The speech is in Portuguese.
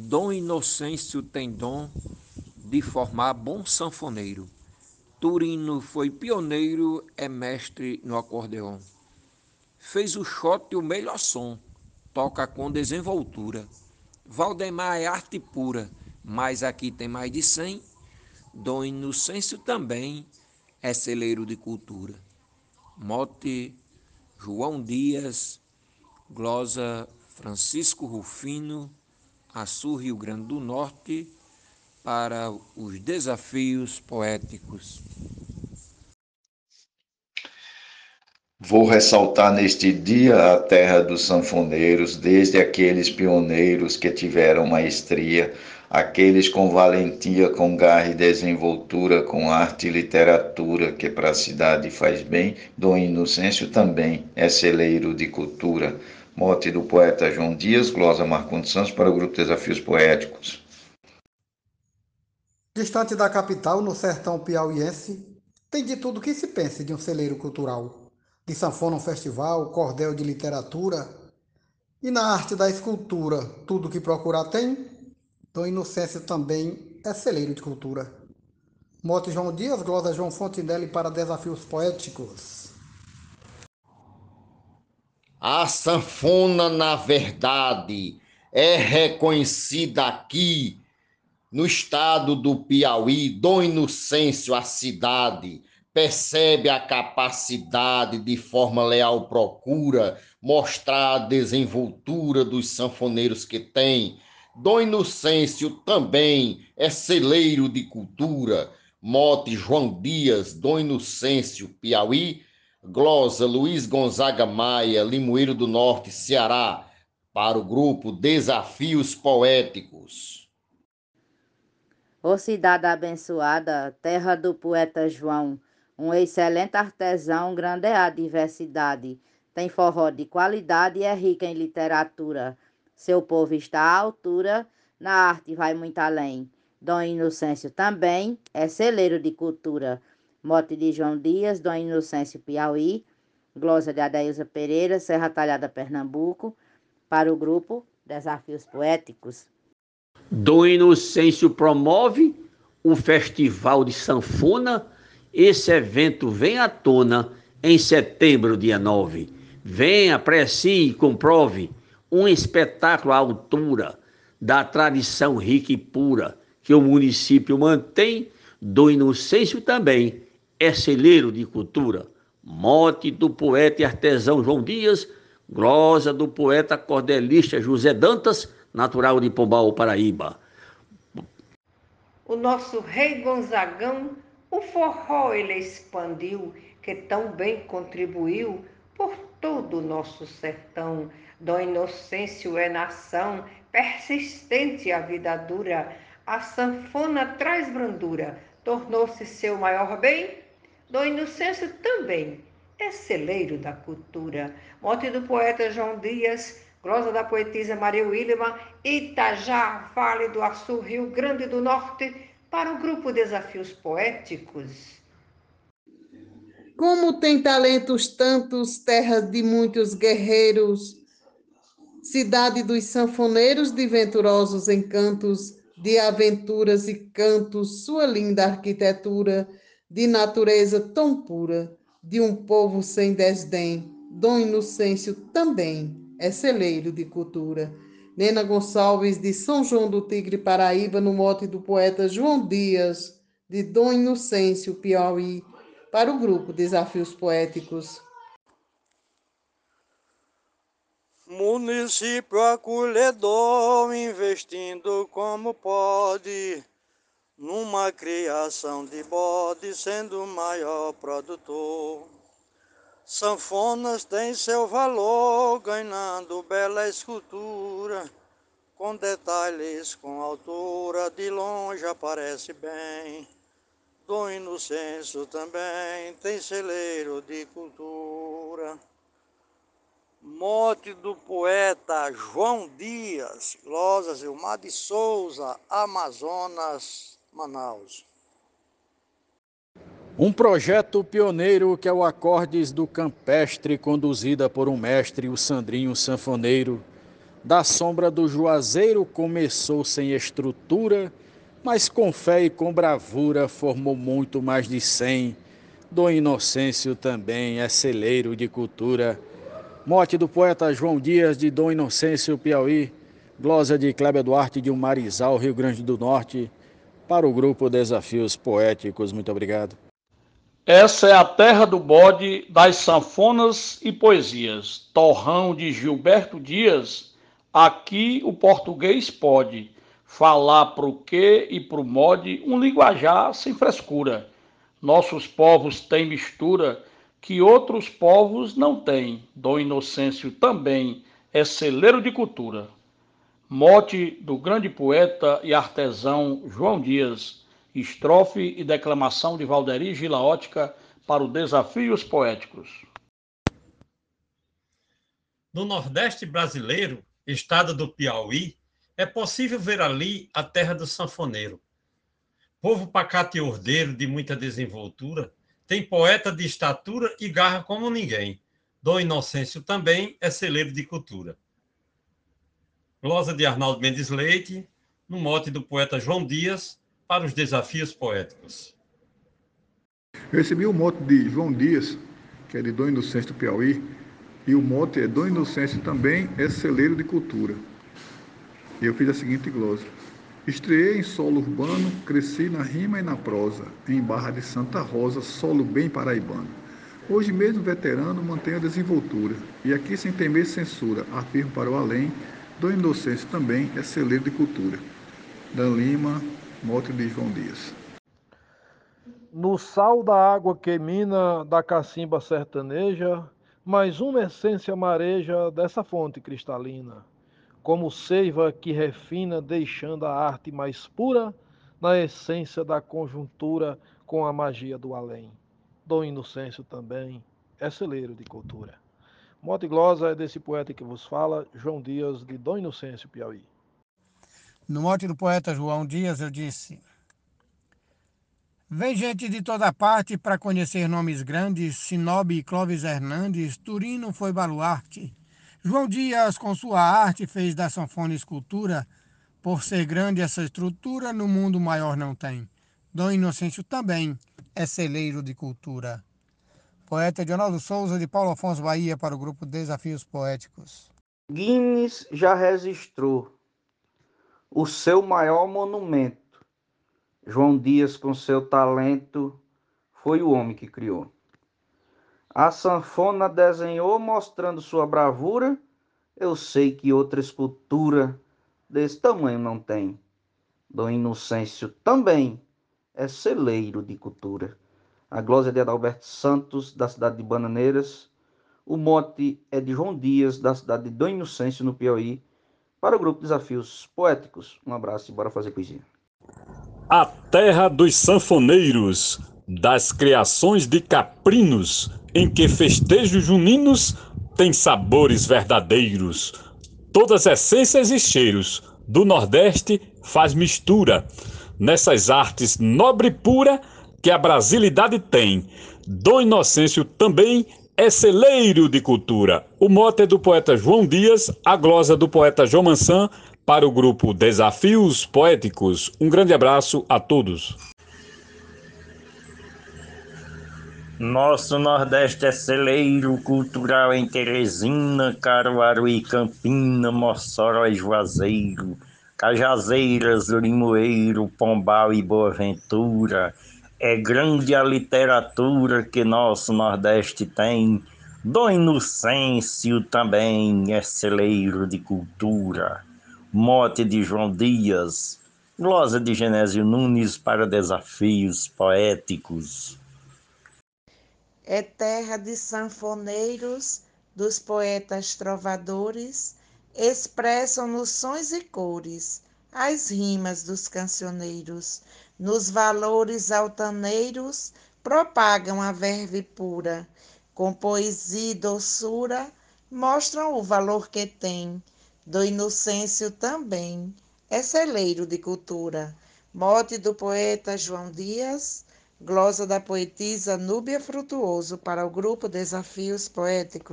Dom Inocêncio tem dom de formar bom sanfoneiro. Turino foi pioneiro, é mestre no acordeão. Fez o shot o melhor som, toca com desenvoltura. Valdemar é arte pura, mas aqui tem mais de cem. Dom Inocêncio também é celeiro de cultura. Mote João Dias, glosa Francisco Rufino, Açu, Rio Grande do Norte, para os desafios poéticos. Vou ressaltar neste dia a terra dos sanfoneiros, desde aqueles pioneiros que tiveram maestria, aqueles com valentia, com garra e desenvoltura, com arte e literatura, que para a cidade faz bem, Dom Inocêncio também é celeiro de cultura. Mote do poeta João Dias, glosa Marcondes Santos para o grupo Desafios Poéticos. Distante da capital, no sertão piauiense, tem de tudo que se pense de um celeiro cultural de sanfona um festival, cordel de literatura. E na arte da escultura, tudo que procurar tem. Dom Inocêncio também é celeiro de cultura. Mote João Dias, glosa João Fontinelli para Desafios Poéticos. A sanfona, na verdade, é reconhecida aqui no estado do Piauí, Dom Inocêncio, a cidade, percebe a capacidade, de forma leal procura mostrar a desenvoltura dos sanfoneiros que tem. Dom Inocêncio também é celeiro de cultura. Mote João Dias, Dom Inocêncio, Piauí. Glosa Luiz Gonzaga Maia, Limoeiro do Norte, Ceará, para o grupo Desafios Poéticos. Ô cidade abençoada, terra do poeta João, um excelente artesão, grande é a diversidade. Tem forró de qualidade e é rica em literatura. Seu povo está à altura, na arte vai muito além. Dom Inocêncio também é celeiro de cultura. Mote de João Dias, Dom Inocêncio Piauí, glosa de Adailza Pereira, Serra Talhada, Pernambuco, para o grupo Desafios Poéticos. Dom Inocêncio promove o Festival de Sanfona esse evento vem à tona em setembro, dia 9. Venha, aprecie e comprove um espetáculo à altura da tradição rica e pura que o município mantém, do Inocêncio também é celeiro de cultura. Mote do poeta e artesão João Dias, glosa do poeta cordelista José Dantas, natural de Pombal, Paraíba. O nosso rei Gonzagão o forró ele expandiu, que tão bem contribuiu por todo o nosso sertão. Dom Inocêncio é nação, persistente a vida dura. A sanfona traz brandura, tornou-se seu maior bem. Dom Inocêncio também é celeiro da cultura. Mote do poeta João Dias, glosa da poetisa Maria Wilma, Itajá, Vale do Açu, Rio Grande do Norte, para o grupo Desafios Poéticos. Como tem talentos tantos, terra de muitos guerreiros, cidade dos sanfoneiros de venturosos encantos, de aventuras e cantos, sua linda arquitetura, de natureza tão pura, de um povo sem desdém, Dom Inocêncio também é celeiro de cultura. Nena Gonçalves, de São João do Tigre, Paraíba, no mote do poeta João Dias, de Dom Inocêncio, Piauí, para o grupo Desafios Poéticos. Município acolhedor, investindo como pode, numa criação de bode, sendo o maior produtor. Sanfonas têm seu valor, ganhando bela escultura, com detalhes, com altura, de longe aparece bem. Do inocêncio também tem celeiro de cultura. Mote do poeta João Dias, Losa Zilmar de Souza, Amazonas, Manaus. Um projeto pioneiro que é o Acordes do Campestre, conduzida por um mestre, o Sandrinho Sanfoneiro, Da sombra do Juazeiro começou sem estrutura, mas com fé e com bravura formou muito mais de cem. Dom Inocêncio também é celeiro de cultura. Morte do poeta João Dias de Dom Inocêncio, Piauí. Glosa de Cléber Duarte de Umarizal, Rio Grande do Norte. Para o grupo Desafios Poéticos, muito obrigado. Essa é a terra do bode, das sanfonas e poesias. Torrão de Gilberto Dias. Aqui o português pode falar pro que e pro mode um linguajar sem frescura. Nossos povos têm mistura que outros povos não têm. Dom Inocêncio também é celeiro de cultura. Mote do grande poeta e artesão João Dias, estrofe e declamação de Valderi Gilaótica para o Desafios Poéticos. No Nordeste brasileiro, estado do Piauí, é possível ver ali a terra do sanfoneiro. Povo pacato e ordeiro de muita desenvoltura, tem poeta de estatura e garra como ninguém. Dom Inocêncio também é celeiro de cultura. Glosa de Arnaldo Mendes Leite, no mote do poeta João Dias, para os desafios poéticos. Eu recebi o mote de João Dias, que é de Dom Inocêncio do Piauí, e o mote é Dom Inocêncio também é celeiro de cultura. Eu fiz a seguinte glosa. Estreiei em solo urbano, cresci na rima e na prosa, em Barra de Santa Rosa, solo bem paraibano. Hoje mesmo veterano, mantenho a desenvoltura, e aqui sem temer censura, afirmo para o além, do inocêncio também é celeiro de cultura. Dan Lima, mote de João Dias. No sal da água que mina da cacimba sertaneja, mais uma essência mareja dessa fonte cristalina como seiva que refina, deixando a arte mais pura na essência da conjuntura com a magia do além. Dom Inocêncio também é celeiro de cultura. Mote glosa é desse poeta que vos fala, João Dias, de Dom Inocêncio, Piauí. No mote do poeta João Dias, eu disse: Vem gente de toda parte para conhecer nomes grandes, Sinobe e Clóvis Hernandes, Turino foi baluarte, João Dias, com sua arte, fez da sanfona escultura. Por ser grande essa estrutura, no mundo maior não tem. Dom Inocêncio também é celeiro de cultura. Poeta Dionaldo Souza, de Paulo Afonso Bahia, para o grupo Desafios Poéticos. Guinness já registrou o seu maior monumento. João Dias, com seu talento, foi o homem que criou. A sanfona desenhou mostrando sua bravura. Eu sei que outra escultura desse tamanho não tem. Dom Inocêncio também é celeiro de cultura. A glória é de Adalberto Santos, da cidade de Bananeiras. O mote é de João Dias, da cidade de Dom Inocêncio, no Piauí. Para o grupo Desafios Poéticos. Um abraço e bora fazer poesia. A terra dos sanfoneiros, das criações de caprinos em que festejos juninos têm sabores verdadeiros. Todas essências e cheiros do Nordeste faz mistura nessas artes nobre e pura que a brasilidade tem. Dom Inocêncio também é celeiro de cultura. O mote é do poeta João Dias, a glosa do poeta João Mansan, para o grupo Desafios Poéticos. Um grande abraço a todos. Nosso Nordeste é celeiro cultural em Teresina, Caruaru e Campina, Mossoró e Juazeiro, Cajazeiras, Limoeiro, Pombal e Boaventura. É grande a literatura que nosso Nordeste tem. Dom Inocêncio também é celeiro de cultura. Mote de João Dias, glosa de Genésio Nunes para desafios poéticos é terra de sanfoneiros, dos poetas trovadores, expressam nos sons e cores as rimas dos cancioneiros, nos valores altaneiros propagam a verve pura, com poesia e doçura mostram o valor que tem, do inocêncio também, é celeiro de cultura. Mote do poeta João Dias, Glosa da poetisa Núbia Frutuoso para o grupo Desafios Poéticos.